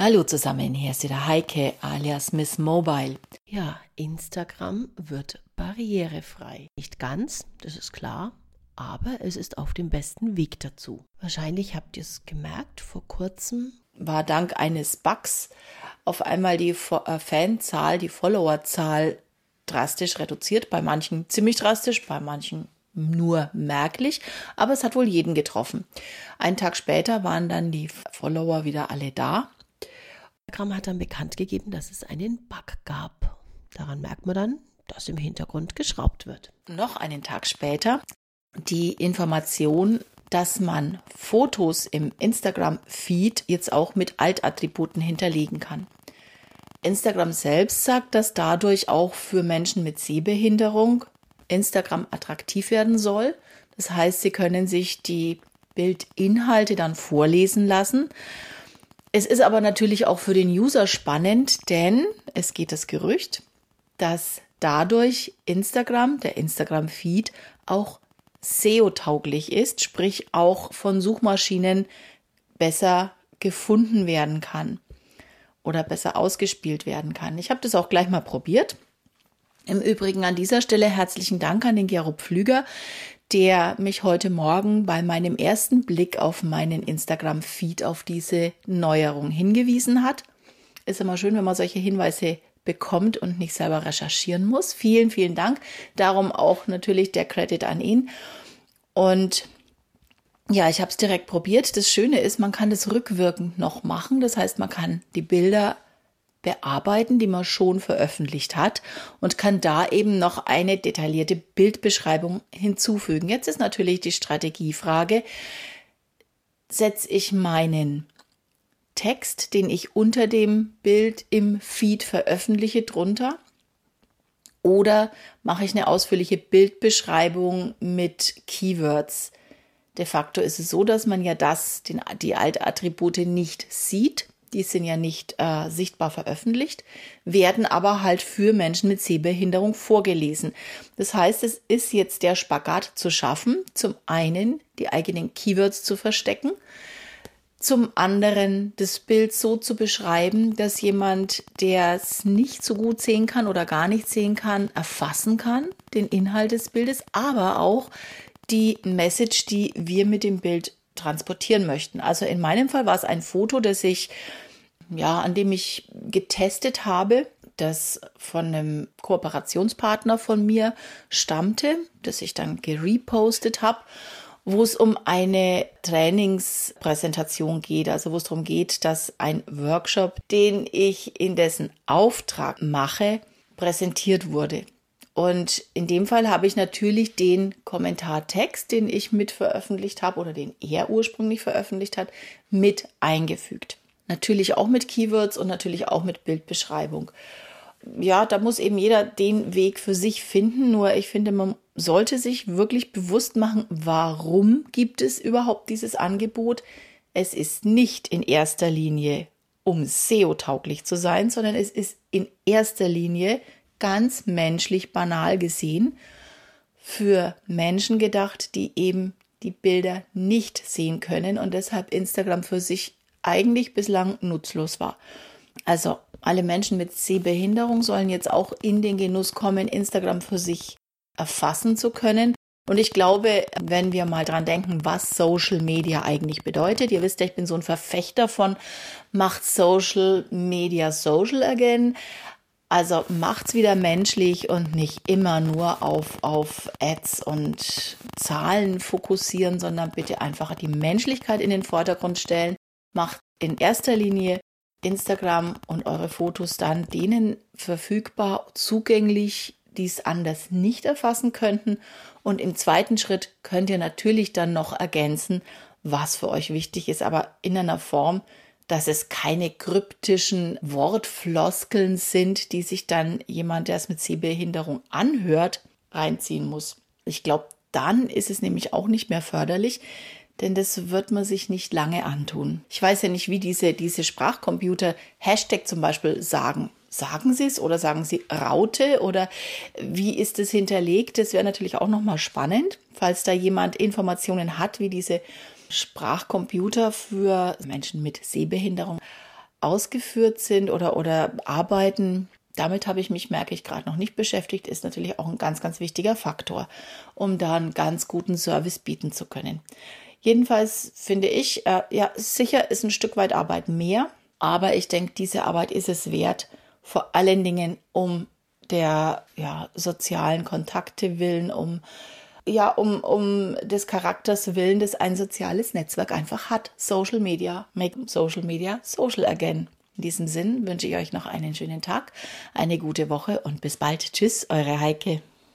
Hallo zusammen, hier ist wieder Heike alias Miss Mobile. Ja, Instagram wird barrierefrei. Nicht ganz, das ist klar, aber es ist auf dem besten Weg dazu. Wahrscheinlich habt ihr es gemerkt, vor kurzem war dank eines Bugs auf einmal die äh, Fanzahl, die Followerzahl drastisch reduziert, bei manchen ziemlich drastisch, bei manchen nur merklich, aber es hat wohl jeden getroffen. Einen Tag später waren dann die Follower wieder alle da Instagram hat dann bekannt gegeben, dass es einen Bug gab. Daran merkt man dann, dass im Hintergrund geschraubt wird. Noch einen Tag später die Information, dass man Fotos im Instagram-Feed jetzt auch mit Altattributen hinterlegen kann. Instagram selbst sagt, dass dadurch auch für Menschen mit Sehbehinderung Instagram attraktiv werden soll. Das heißt, sie können sich die Bildinhalte dann vorlesen lassen es ist aber natürlich auch für den User spannend, denn es geht das Gerücht, dass dadurch Instagram, der Instagram-Feed, auch SEO-tauglich ist, sprich auch von Suchmaschinen besser gefunden werden kann oder besser ausgespielt werden kann. Ich habe das auch gleich mal probiert. Im Übrigen an dieser Stelle herzlichen Dank an den Gero Pflüger, der mich heute Morgen bei meinem ersten Blick auf meinen Instagram-Feed auf diese Neuerung hingewiesen hat. Ist immer schön, wenn man solche Hinweise bekommt und nicht selber recherchieren muss. Vielen, vielen Dank. Darum auch natürlich der Credit an ihn. Und ja, ich habe es direkt probiert. Das Schöne ist, man kann das rückwirkend noch machen. Das heißt, man kann die Bilder bearbeiten, die man schon veröffentlicht hat und kann da eben noch eine detaillierte Bildbeschreibung hinzufügen. Jetzt ist natürlich die Strategiefrage, setze ich meinen Text, den ich unter dem Bild im Feed veröffentliche, drunter? Oder mache ich eine ausführliche Bildbeschreibung mit Keywords? De facto ist es so, dass man ja das, den, die Altattribute nicht sieht die sind ja nicht äh, sichtbar veröffentlicht, werden aber halt für Menschen mit Sehbehinderung vorgelesen. Das heißt, es ist jetzt der Spagat zu schaffen, zum einen die eigenen Keywords zu verstecken, zum anderen das Bild so zu beschreiben, dass jemand, der es nicht so gut sehen kann oder gar nicht sehen kann, erfassen kann, den Inhalt des Bildes, aber auch die Message, die wir mit dem Bild transportieren möchten. Also in meinem Fall war es ein Foto, das ich, ja, an dem ich getestet habe, das von einem Kooperationspartner von mir stammte, das ich dann gerepostet habe, wo es um eine Trainingspräsentation geht, also wo es darum geht, dass ein Workshop, den ich in dessen Auftrag mache, präsentiert wurde. Und in dem Fall habe ich natürlich den Kommentartext, den ich mit veröffentlicht habe oder den er ursprünglich veröffentlicht hat, mit eingefügt. Natürlich auch mit Keywords und natürlich auch mit Bildbeschreibung. Ja, da muss eben jeder den Weg für sich finden. Nur ich finde, man sollte sich wirklich bewusst machen, warum gibt es überhaupt dieses Angebot. Es ist nicht in erster Linie, um SEO-tauglich zu sein, sondern es ist in erster Linie ganz menschlich banal gesehen für Menschen gedacht, die eben die Bilder nicht sehen können und deshalb Instagram für sich eigentlich bislang nutzlos war. Also alle Menschen mit Sehbehinderung sollen jetzt auch in den Genuss kommen, Instagram für sich erfassen zu können. Und ich glaube, wenn wir mal dran denken, was Social Media eigentlich bedeutet, ihr wisst ja, ich bin so ein Verfechter von macht Social Media social again. Also macht's wieder menschlich und nicht immer nur auf, auf Ads und Zahlen fokussieren, sondern bitte einfach die Menschlichkeit in den Vordergrund stellen. Macht in erster Linie Instagram und eure Fotos dann denen verfügbar, zugänglich, die es anders nicht erfassen könnten. Und im zweiten Schritt könnt ihr natürlich dann noch ergänzen, was für euch wichtig ist, aber in einer Form, dass es keine kryptischen Wortfloskeln sind, die sich dann jemand, der es mit Sehbehinderung anhört, reinziehen muss. Ich glaube, dann ist es nämlich auch nicht mehr förderlich, denn das wird man sich nicht lange antun. Ich weiß ja nicht, wie diese, diese Sprachcomputer Hashtag zum Beispiel sagen. Sagen Sie es oder sagen Sie Raute oder wie ist es hinterlegt? Das wäre natürlich auch nochmal spannend, falls da jemand Informationen hat, wie diese Sprachcomputer für Menschen mit Sehbehinderung ausgeführt sind oder, oder arbeiten, damit habe ich mich, merke ich gerade noch nicht beschäftigt, ist natürlich auch ein ganz, ganz wichtiger Faktor, um da einen ganz guten Service bieten zu können. Jedenfalls finde ich, äh, ja, sicher ist ein Stück weit Arbeit mehr, aber ich denke, diese Arbeit ist es wert, vor allen Dingen um der ja, sozialen Kontakte willen, um ja, um, um des Charakters willen, das ein soziales Netzwerk einfach hat. Social Media, make Social Media social again. In diesem Sinn wünsche ich euch noch einen schönen Tag, eine gute Woche und bis bald. Tschüss, eure Heike.